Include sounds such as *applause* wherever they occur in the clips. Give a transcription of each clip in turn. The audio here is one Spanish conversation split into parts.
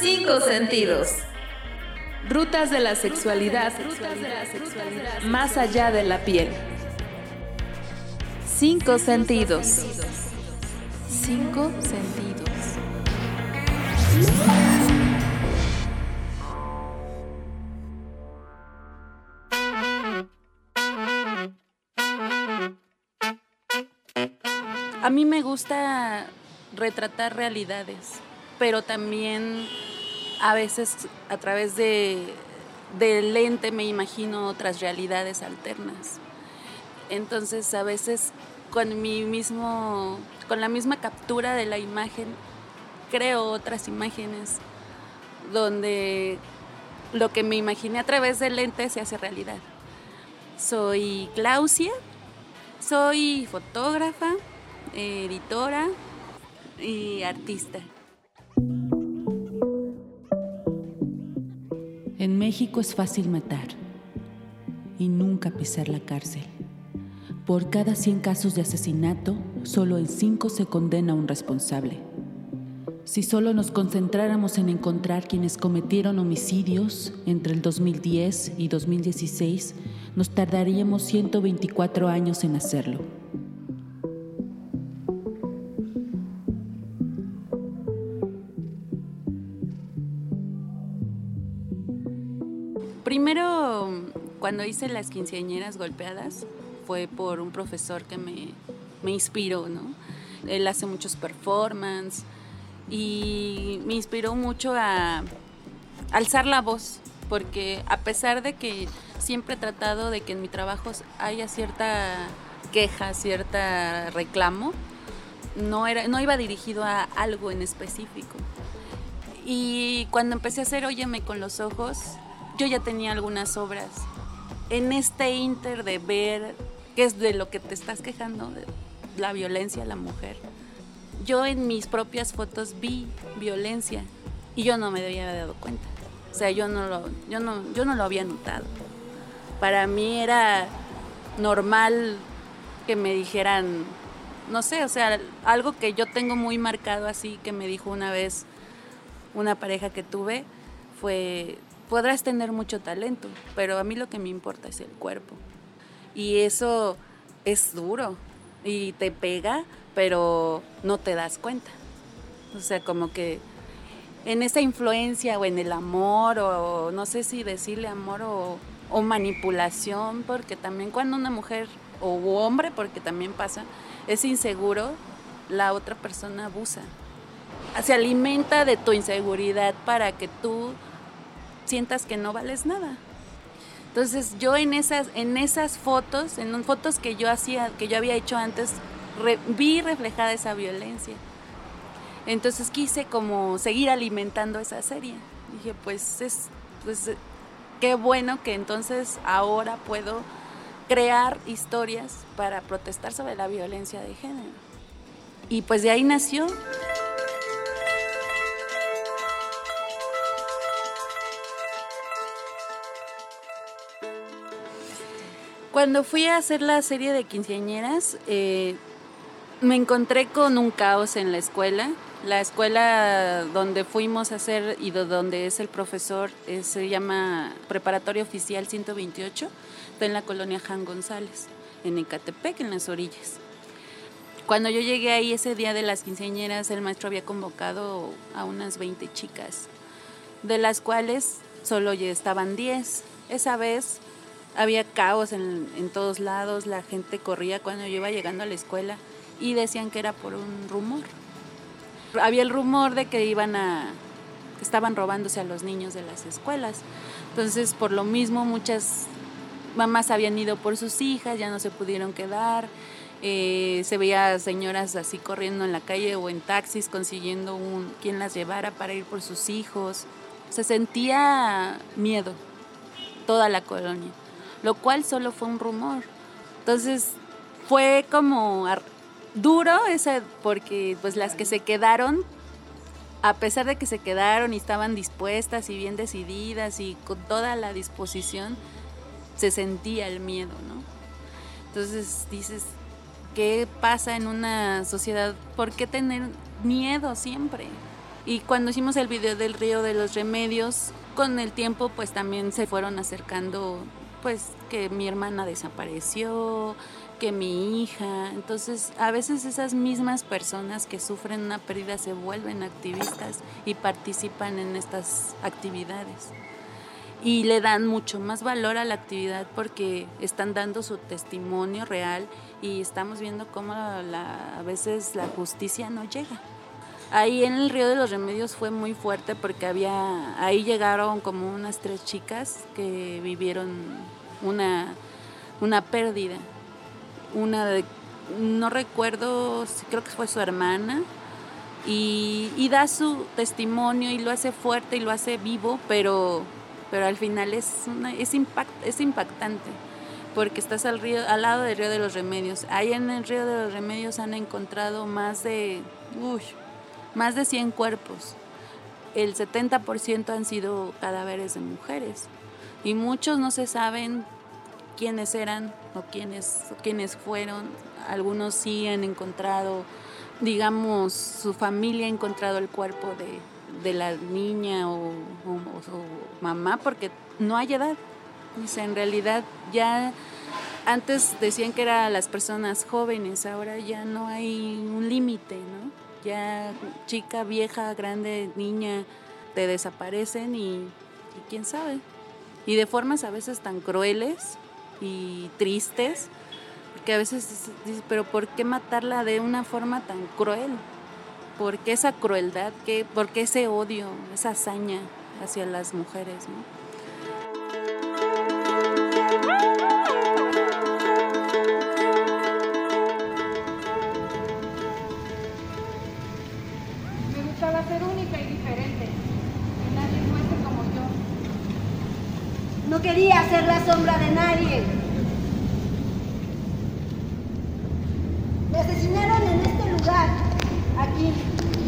Cinco sentidos. Rutas de la sexualidad, más allá de la piel. Cinco sentidos. Cinco sentidos. A mí me gusta retratar realidades, pero también a veces a través de, del lente me imagino otras realidades alternas. Entonces a veces con mi mismo, con la misma captura de la imagen, creo otras imágenes donde lo que me imaginé a través del lente se hace realidad. Soy Clausia, soy fotógrafa, editora y artista. En México es fácil matar y nunca pisar la cárcel. Por cada 100 casos de asesinato, solo en 5 se condena a un responsable. Si solo nos concentráramos en encontrar quienes cometieron homicidios entre el 2010 y 2016, nos tardaríamos 124 años en hacerlo. Primero, cuando hice las quinceañeras golpeadas, fue por un profesor que me, inspiró, ¿no? Él hace muchos performances y me inspiró mucho a alzar la voz, porque a pesar de que siempre he tratado de que en mi trabajo haya cierta queja, cierta reclamo, no, era, no iba dirigido a algo en específico. Y cuando empecé a hacer Óyeme con los ojos, yo ya tenía algunas obras. En este inter de ver qué es de lo que te estás quejando, de la violencia a la mujer, yo en mis propias fotos vi violencia y yo no me había dado cuenta. O sea, yo no lo, yo no, yo no lo había notado. Para mí era normal que me dijeran, no sé, o sea, algo que yo tengo muy marcado así, que me dijo una vez una pareja que tuve, fue, podrás tener mucho talento, pero a mí lo que me importa es el cuerpo. Y eso es duro y te pega, pero no te das cuenta. O sea, como que en esa influencia o en el amor o no sé si decirle amor o, manipulación, porque también cuando una mujer o hombre, porque también pasa, es inseguro, la otra persona abusa. Se alimenta de tu inseguridad para que tú sientas que no vales nada. Entonces yo en esas, en esas fotos, en fotos que yo hacía, que yo había hecho antes, vi reflejada esa violencia. Entonces quise como seguir alimentando esa serie. Dije, pues es, pues qué bueno que entonces ahora puedo crear historias para protestar sobre la violencia de género. Y pues de ahí nació. Cuando fui a hacer la serie de quinceañeras, eh, me encontré con un caos en la escuela. La escuela donde fuimos a hacer y de donde es el profesor eh, se llama Preparatoria Oficial 128, está en la colonia Jan González, en Ecatepec, en las orillas. Cuando yo llegué ahí ese día de las quinceañeras, el maestro había convocado a unas 20 chicas, de las cuales solo ya estaban 10. Esa vez había caos en, en, todos lados, la gente corría cuando yo iba llegando a la escuela y decían que era por un rumor. Había el rumor de que iban a que estaban robándose a los niños de las escuelas. Entonces, por lo mismo muchas mamás habían ido por sus hijas, ya no se pudieron quedar. Eh, se veía señoras así corriendo en la calle o en taxis consiguiendo un quien las llevara para ir por sus hijos. Se sentía miedo toda la colonia lo cual solo fue un rumor. Entonces fue como duro ese, porque pues las que se quedaron, a pesar de que se quedaron y estaban dispuestas y bien decididas y con toda la disposición, se sentía el miedo, ¿no? Entonces dices, ¿qué pasa en una sociedad? ¿Por qué tener miedo siempre. Y cuando hicimos el video del río de los remedios, con el tiempo pues también se fueron acercando pues que mi hermana desapareció, que mi hija. Entonces, a veces esas mismas personas que sufren una pérdida se vuelven activistas y participan en estas actividades. Y le dan mucho más valor a la actividad porque están dando su testimonio real y estamos viendo cómo a veces la justicia no llega. Ahí en el Río de los Remedios fue muy fuerte porque había, ahí llegaron como unas tres chicas que vivieron una, una pérdida. Una de, no recuerdo, creo que fue su hermana, y, da su testimonio y lo hace fuerte y lo hace vivo, pero, pero al final es, una, es, impact, es impactante porque estás al, río, al lado del río de los remedios. Ahí en el río de los remedios han encontrado más de, uy, más de 100 cuerpos. El 70% han sido cadáveres de mujeres y muchos no se saben quiénes eran o quiénes, quiénes fueron. Algunos sí han encontrado, digamos, su familia ha encontrado el cuerpo de, la niña o, o, mamá porque no hay edad. en realidad ya antes decían que eran las personas jóvenes, ahora ya no hay un límite, ¿no? Ya chica, vieja, grande, niña, te desaparecen y, quién sabe. Y de formas a veces tan crueles y tristes, porque a veces dices, pero ¿por qué matarla de una forma tan cruel? ¿Por qué esa crueldad? ¿Qué, ¿Por qué ese odio, esa hazaña hacia las mujeres? Quería ser la sombra de nadie. Me asesinaron en este lugar, aquí.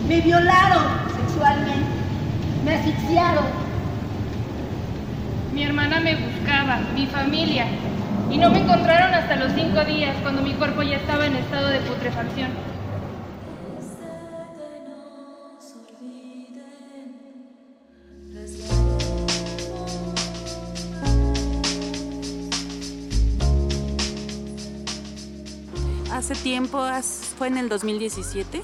Me violaron sexualmente. Me asfixiaron. Mi hermana me buscaba, mi familia, y no me encontraron hasta los cinco días, cuando mi cuerpo ya estaba en estado de putrefacción. Fue en el 2017,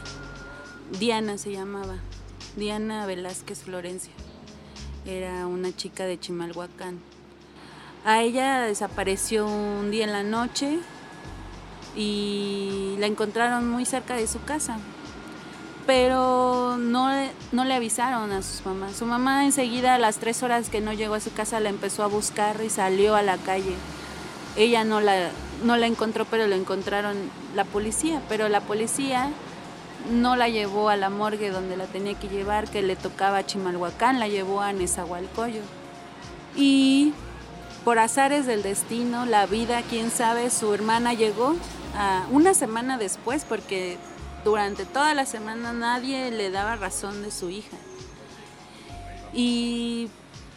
Diana se llamaba, Diana Velázquez Florencia. Era una chica de Chimalhuacán. A ella desapareció un día en la noche y la encontraron muy cerca de su casa, pero no, no le avisaron a sus mamás. Su mamá enseguida a las tres horas que no llegó a su casa la empezó a buscar y salió a la calle. Ella no la, no la encontró, pero lo encontraron la policía, pero la policía no la llevó a la morgue donde la tenía que llevar, que le tocaba a Chimalhuacán, la llevó a Nezahualcóyotl. Y por azares del destino, la vida, quién sabe, su hermana llegó a una semana después porque durante toda la semana nadie le daba razón de su hija. Y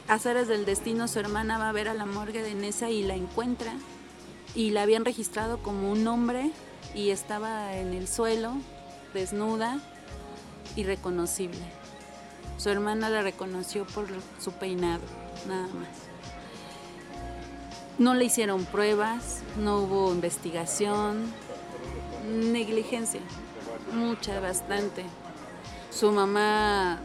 azares del destino, su hermana va a ver a la morgue de Nesa y la encuentra y la habían registrado como un hombre y estaba en el suelo, desnuda, irreconocible. Su hermana la reconoció por su peinado, nada más. No le hicieron pruebas, no hubo investigación, negligencia, mucha, bastante. Su mamá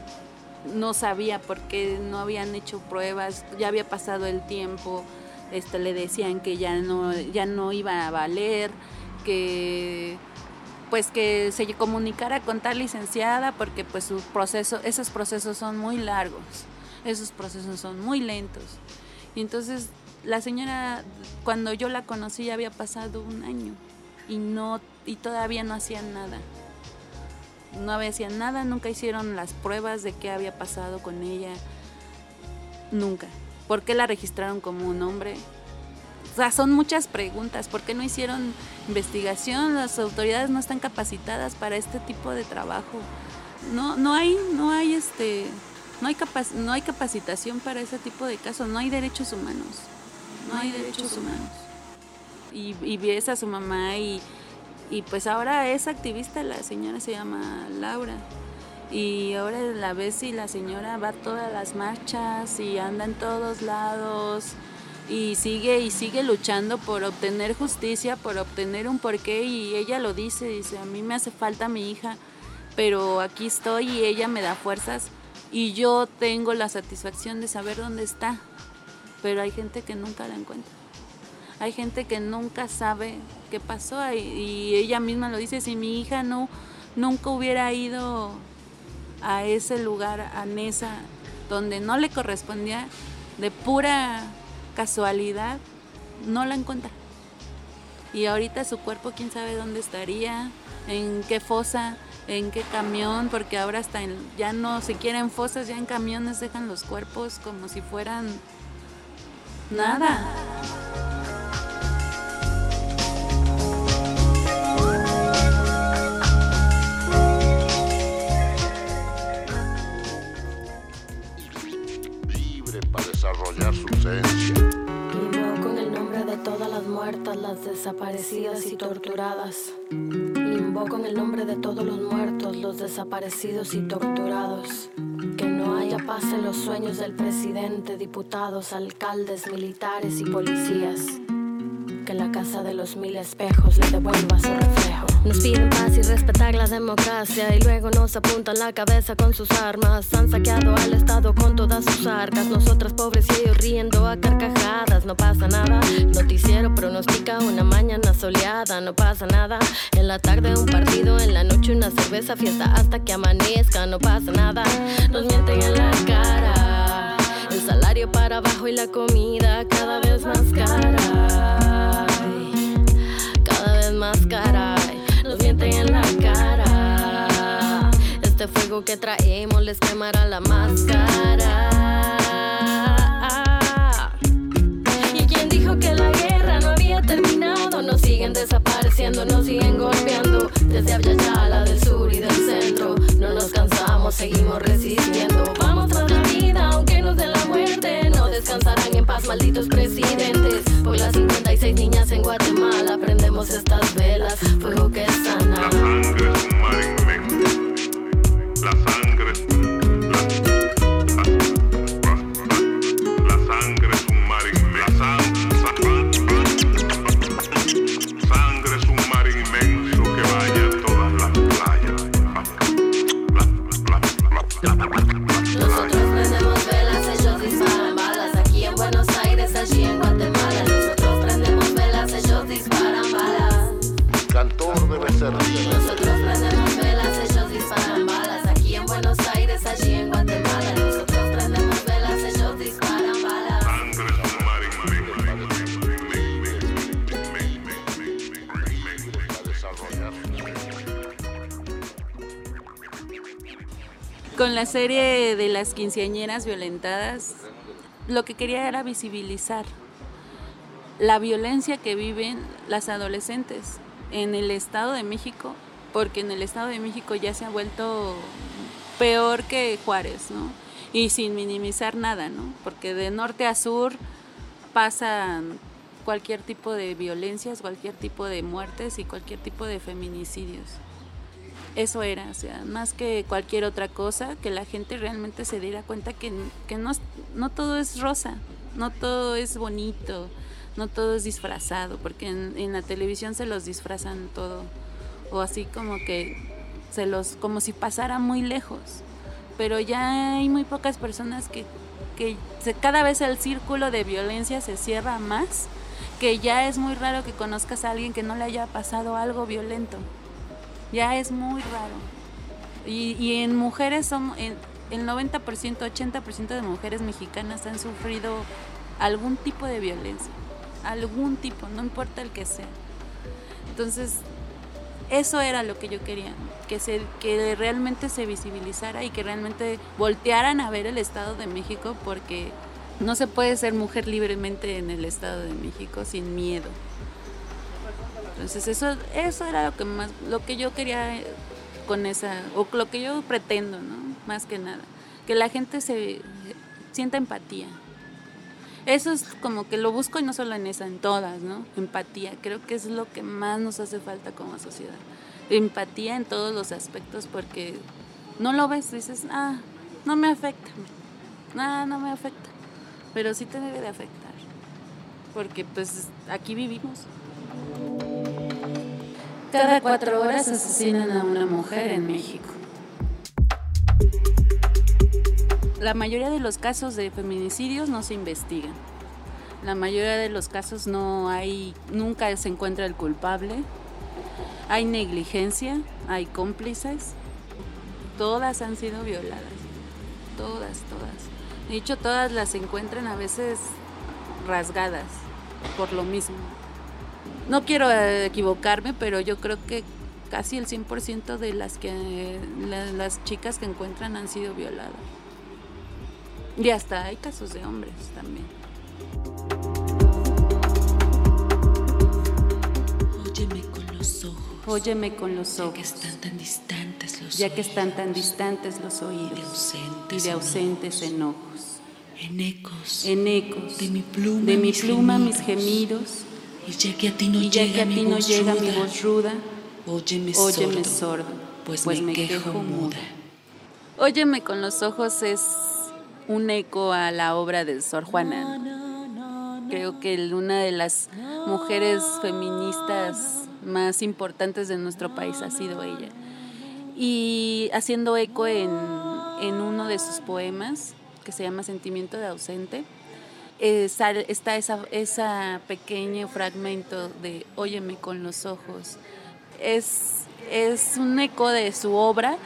no sabía por qué no habían hecho pruebas, ya había pasado el tiempo, este, le decían que ya no, ya no iba a valer, que pues que se comunicara con tal licenciada porque pues su proceso, esos procesos son muy largos, esos procesos son muy lentos. Y entonces la señora, cuando yo la conocí ya había pasado un año y no, y todavía no hacían nada. No hacían nada, nunca hicieron las pruebas de qué había pasado con ella. Nunca. ¿Por qué la registraron como un hombre? O sea, son muchas preguntas. ¿Por qué no hicieron investigación? Las autoridades no están capacitadas para este tipo de trabajo. No, no hay, no hay este, no hay no hay capacitación para ese tipo de casos. No hay derechos humanos. No hay derechos humanos. Y, y ves a su mamá y Y pues ahora es activista, la señora se llama Laura. Y ahora la ves y la señora va a todas las marchas y anda en todos lados y sigue y sigue luchando por obtener justicia, por obtener un porqué y ella lo dice, dice, a mí me hace falta mi hija, pero aquí estoy y ella me da fuerzas y yo tengo la satisfacción de saber dónde está, pero hay gente que nunca la encuentra. Hay gente que nunca sabe qué pasó y, ella misma lo dice, si mi hija no nunca hubiera ido a ese lugar, a Nesa, donde no le correspondía, de pura casualidad, no la encuentra. Y ahorita su cuerpo, quién sabe dónde estaría, en qué fosa, en qué camión, porque ahora hasta ya no se quieren fosas, ya en camiones dejan los cuerpos como si fueran nada. Las desaparecidas y torturadas. Invoco en el nombre de todos los muertos, los desaparecidos y torturados. Que no haya paz en los sueños del presidente, diputados, alcaldes, militares y policías que la casa de los mil espejos le devuelva su reflejo. Nos piden paz y respetar la democracia y luego nos apuntan la cabeza con sus armas. Han saqueado al Estado con todas sus arcas. Nosotras pobres y ellos riendo a carcajadas. No pasa nada. Noticiero pronostica una mañana soleada. No pasa nada. En la tarde un partido, en la noche una cerveza, fiesta hasta que amanezca. No pasa nada. Nos mienten en la cara. El salario para abajo y la comida cada vez más cara más nos mienten en la cara. Este fuego que traemos les quemará la máscara. ¿Y quién dijo que la guerra no había terminado? Nos siguen desapareciendo, nos siguen golpeando. Desde Abyayala, del sur y del centro. No nos cansamos, seguimos resistiendo. Vamos tras la vida, aunque nos den la muerte. Descansarán en paz, malditos presidentes. Por las 56 niñas en Guatemala prendemos estas velas, fuego que sana. La serie de las quinceañeras violentadas, lo que quería era visibilizar la violencia que viven las adolescentes en el Estado de México, porque en el Estado de México ya se ha vuelto peor que Juárez, ¿no? Y sin minimizar nada, ¿no? Porque de norte a sur pasan cualquier tipo de violencias, cualquier tipo de muertes y cualquier tipo de feminicidios. Eso era, o sea, más que cualquier otra cosa, que la gente realmente se diera cuenta que, que no, no todo es rosa, no todo es bonito, no todo es disfrazado, porque en, la televisión se los disfrazan todo, o así como que se los, como si pasara muy lejos, pero ya hay muy pocas personas que, que cada vez el círculo de violencia se cierra más, que ya es muy raro que conozcas a alguien que no le haya pasado algo violento, ya es muy raro. Y, en mujeres son, el 90%, 80% de mujeres mexicanas han sufrido algún tipo de violencia, algún tipo, no importa el que sea. Entonces, eso era lo que yo quería, que, se, que realmente se visibilizara y que realmente voltearan a ver el Estado de México porque no se puede ser mujer libremente en el Estado de México sin miedo. Entonces eso, eso era lo que más, lo que yo quería con esa, o lo que yo pretendo, ¿no? Más que nada. Que la gente se sienta empatía. Eso es como que lo busco y no solo en esa, en todas, ¿no? Empatía, creo que es lo que más nos hace falta como sociedad. Empatía en todos los aspectos porque no lo ves, dices, ah, no me afecta, nada, no me afecta, pero sí te debe de afectar, porque pues aquí vivimos. Cada cuatro horas asesinan a una mujer en México. La mayoría de los casos de feminicidios no se investigan. La mayoría de los casos no hay, nunca se encuentra el culpable. Hay negligencia, hay cómplices. Todas han sido violadas. Todas, todas. De hecho, todas las encuentran a veces rasgadas por lo mismo. No quiero eh, equivocarme, pero yo creo que casi el 100% de las que las chicas que encuentran han sido violadas. Y hasta hay casos de hombres también. Óyeme con los ojos. Óyeme con los ojos. Ya que están tan distantes los Ya que están tan distantes los oídos. Y de ausentes enojos. En ecos. En ecos. De mi pluma. De mi pluma mis gemidos. Y ya que a ti no llega, que a ti mi, no voz llega ruda, mi voz ruda. Óyeme, Óyeme sordo, sordo. Pues, me, quejo muda. Óyeme con los ojos es un eco a la obra de Sor Juana. Creo que una de las mujeres feministas más importantes de nuestro país ha sido ella. Y haciendo eco en, en uno de sus poemas, que se llama Sentimiento de ausente, eh, está esa pequeño fragmento de Óyeme con los ojos. Es, es un eco de su obra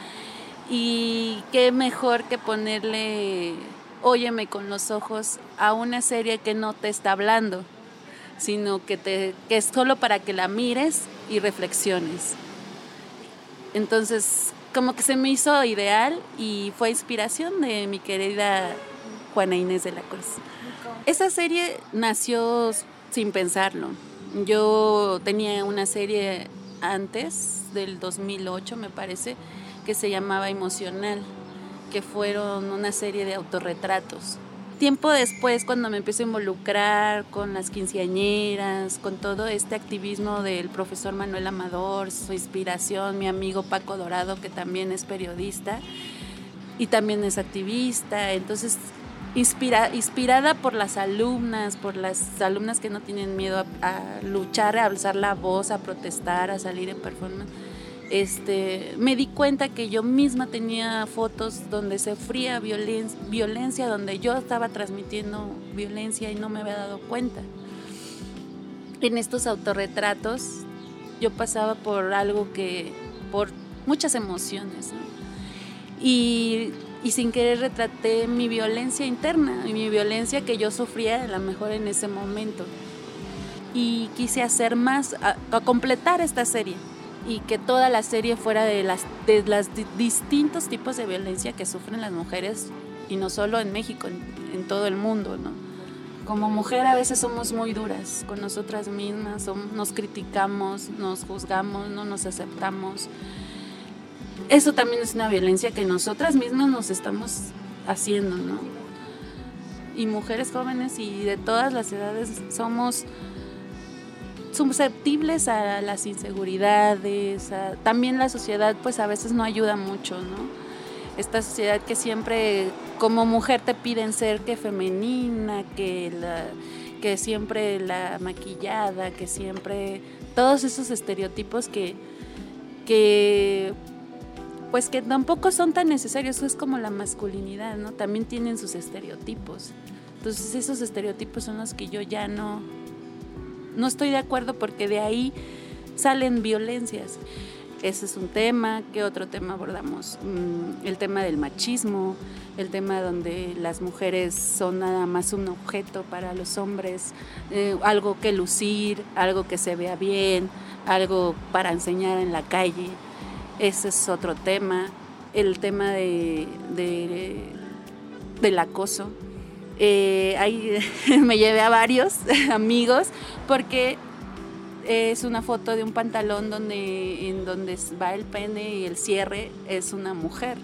y qué mejor que ponerle Óyeme con los ojos a una serie que no te está hablando, sino que, te, que es solo para que la mires y reflexiones. Entonces, como que se me hizo ideal y fue inspiración de mi querida Juana Inés de la Cruz. Esa serie nació sin pensarlo. Yo tenía una serie antes del 2008, me parece, que se llamaba Emocional, que fueron una serie de autorretratos. Tiempo después, cuando me empecé a involucrar con las quinceañeras, con todo este activismo del profesor Manuel Amador, su inspiración, mi amigo Paco Dorado, que también es periodista y también es activista, entonces inspira, inspirada por las alumnas, por las alumnas que no tienen miedo a, luchar, a alzar la voz, a protestar, a salir en performance este, me di cuenta que yo misma tenía fotos donde sufría violen violencia, donde yo estaba transmitiendo violencia y no me había dado cuenta. En estos autorretratos yo pasaba por algo que, por muchas emociones, y, y, sin querer retraté mi violencia interna y mi violencia que yo sufría a lo mejor en ese momento. Y quise hacer más, a, a completar esta serie y que toda la serie fuera de las de los di distintos tipos de violencia que sufren las mujeres y no solo en México, en, en, todo el mundo, ¿no? Como mujer a veces somos muy duras con nosotras mismas, nos criticamos, nos juzgamos, no nos aceptamos. Eso también es una violencia que nosotras mismas nos estamos haciendo, ¿no? Y mujeres jóvenes y de todas las edades somos susceptibles a las inseguridades, también la sociedad pues a veces no ayuda mucho, ¿no? Esta sociedad que siempre como mujer te piden ser que femenina, que, que siempre la maquillada, que siempre todos esos estereotipos que, que pues que tampoco son tan necesarios, es como la masculinidad, ¿no? También tienen sus estereotipos. Entonces esos estereotipos son los que yo ya no, no estoy de acuerdo porque de ahí salen violencias. Ese es un tema. ¿Qué otro tema abordamos? Mm, el tema del machismo, el tema donde las mujeres son nada más un objeto para los hombres, eh, algo que lucir, algo que se vea bien, algo para enseñar en la calle. Ese es otro tema. El tema de, de del acoso, eh, ahí *laughs* me llevé a varios *laughs* amigos porque es una foto de un pantalón donde, en donde va el pene y el cierre es una mujer.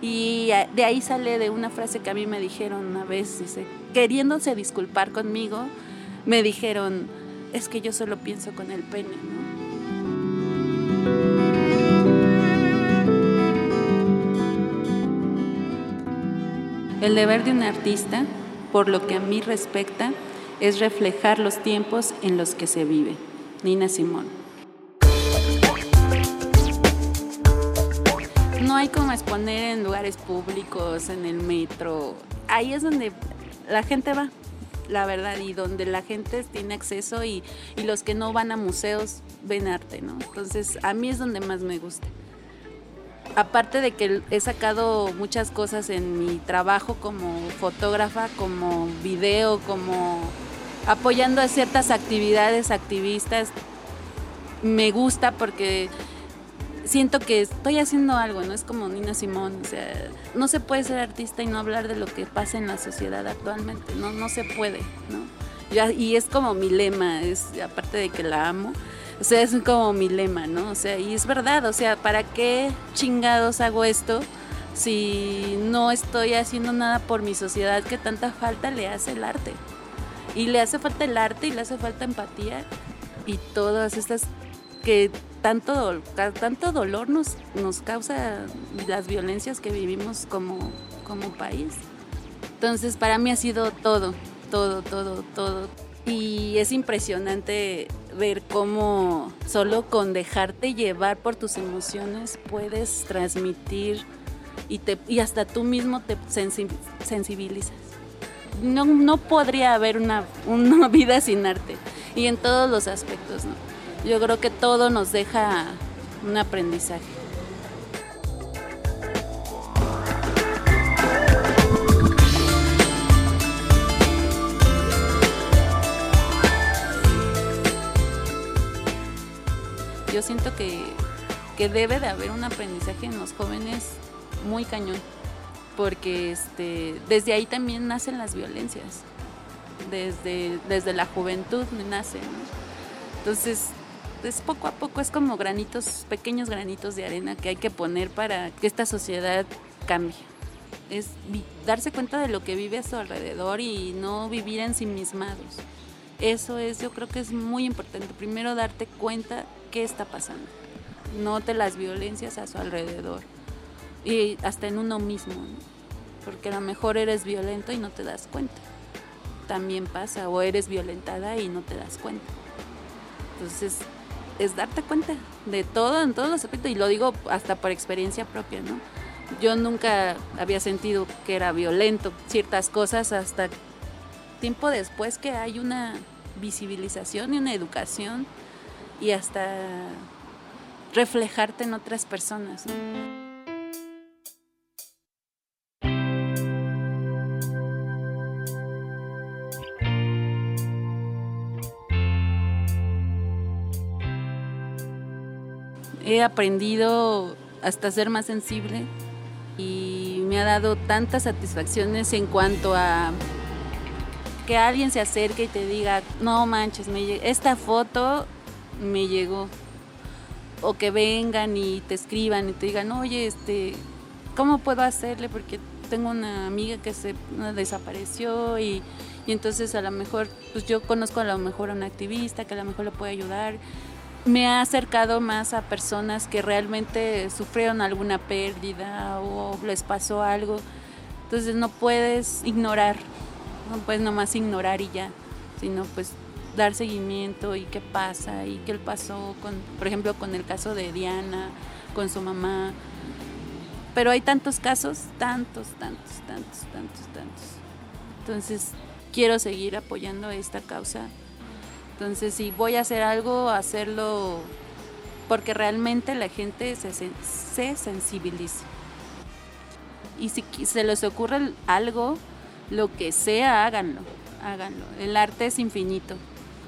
Y de ahí sale de una frase que a mí me dijeron una vez, dice, queriéndose disculpar conmigo, me dijeron, es que yo solo pienso con el pene, ¿no? El deber de un artista, por lo que a mí respecta, es reflejar los tiempos en los que se vive. Nina Simón. No hay como exponer en lugares públicos, en el metro. Ahí es donde la gente va, la verdad, y donde la gente tiene acceso y, y los que no van a museos ven arte, ¿no? Entonces, a mí es donde más me gusta aparte de que he sacado muchas cosas en mi trabajo como fotógrafa, como video, como apoyando a ciertas actividades activistas, me gusta porque siento que estoy haciendo algo, no es como Nina Simón, o sea, no se puede ser artista y no hablar de lo que pasa en la sociedad actualmente, no, no se puede, ¿no? y es como mi lema, es aparte de que la amo, o sea, es como mi lema, ¿no? O sea, y es verdad, o sea, ¿para qué chingados hago esto si no estoy haciendo nada por mi sociedad que tanta falta le hace el arte? Y le hace falta el arte y le hace falta empatía y todas estas que tanto, tanto dolor nos, nos causa las violencias que vivimos como, como país. Entonces, para mí ha sido todo, todo, todo, todo. Y es impresionante ver cómo solo con dejarte llevar por tus emociones puedes transmitir y, te, y hasta tú mismo te sensibilizas. No, no podría haber una, una, *laughs* vida sin arte y en todos los aspectos. ¿no? Yo creo que todo nos deja un aprendizaje. Siento que, debe de haber un aprendizaje en los jóvenes muy cañón, porque este, desde ahí también nacen las violencias, desde, desde la juventud nacen. Entonces, es poco a poco, es como granitos, pequeños granitos de arena que hay que poner para que esta sociedad cambie. Es darse cuenta de lo que vive a su alrededor y no vivir ensimismados. Eso es, yo creo que es muy importante. Primero darte cuenta qué está pasando. Note las violencias a su alrededor y hasta en uno mismo, porque a lo mejor eres violento y no te das cuenta. También pasa, o eres violentada y no te das cuenta. Entonces, es darte cuenta de todo, en todos los aspectos, y lo digo hasta por experiencia propia, ¿no? Yo nunca había sentido que era violento ciertas cosas hasta tiempo después que hay una visibilización y una educación y hasta reflejarte en otras personas. He aprendido hasta ser más sensible y me ha dado tantas satisfacciones en cuanto a que alguien se acerque y te diga, no manches, me esta foto me llegó. O que vengan y te escriban y te digan, oye, este, ¿cómo puedo hacerle? Porque tengo una amiga que se desapareció y, y, entonces a lo mejor, pues yo conozco a lo mejor a una activista que a lo mejor le puede ayudar. Me ha acercado más a personas que realmente sufrieron alguna pérdida o les pasó algo. Entonces no puedes ignorar, no puedes nomás ignorar y ya, sino pues dar seguimiento y qué pasa y qué pasó con, por ejemplo, con el caso de Diana, con su mamá. Pero hay tantos casos, tantos, tantos, tantos, tantos, tantos. Entonces, quiero seguir apoyando esta causa. Entonces, si voy a hacer algo, hacerlo porque realmente la gente se, se sensibilice. Y si se les ocurre algo, lo que sea, háganlo, háganlo. El arte es infinito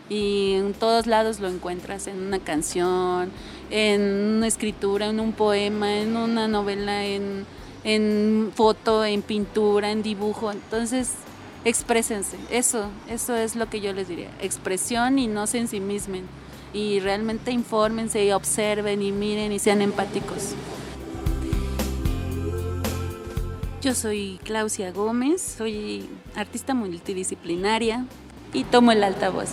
y en todos lados lo encuentras, en una canción, en una escritura, en un poema, en una novela, en, en foto, en pintura, en dibujo. Entonces, exprésense. Eso, eso es lo que yo les diría. Expresión y no se ensimismen. Y realmente infórmense y observen y miren y sean empáticos. Yo soy Clausia Gómez, soy artista multidisciplinaria y tomo el altavoz.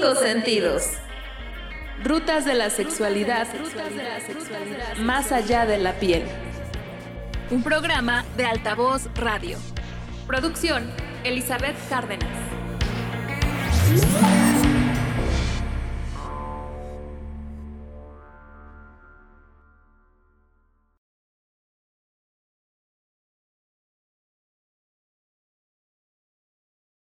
Cinco sentidos. Rutas de la sexualidad. Más allá de la piel. Un programa de Altavoz Radio. Producción, Elizabeth Cárdenas.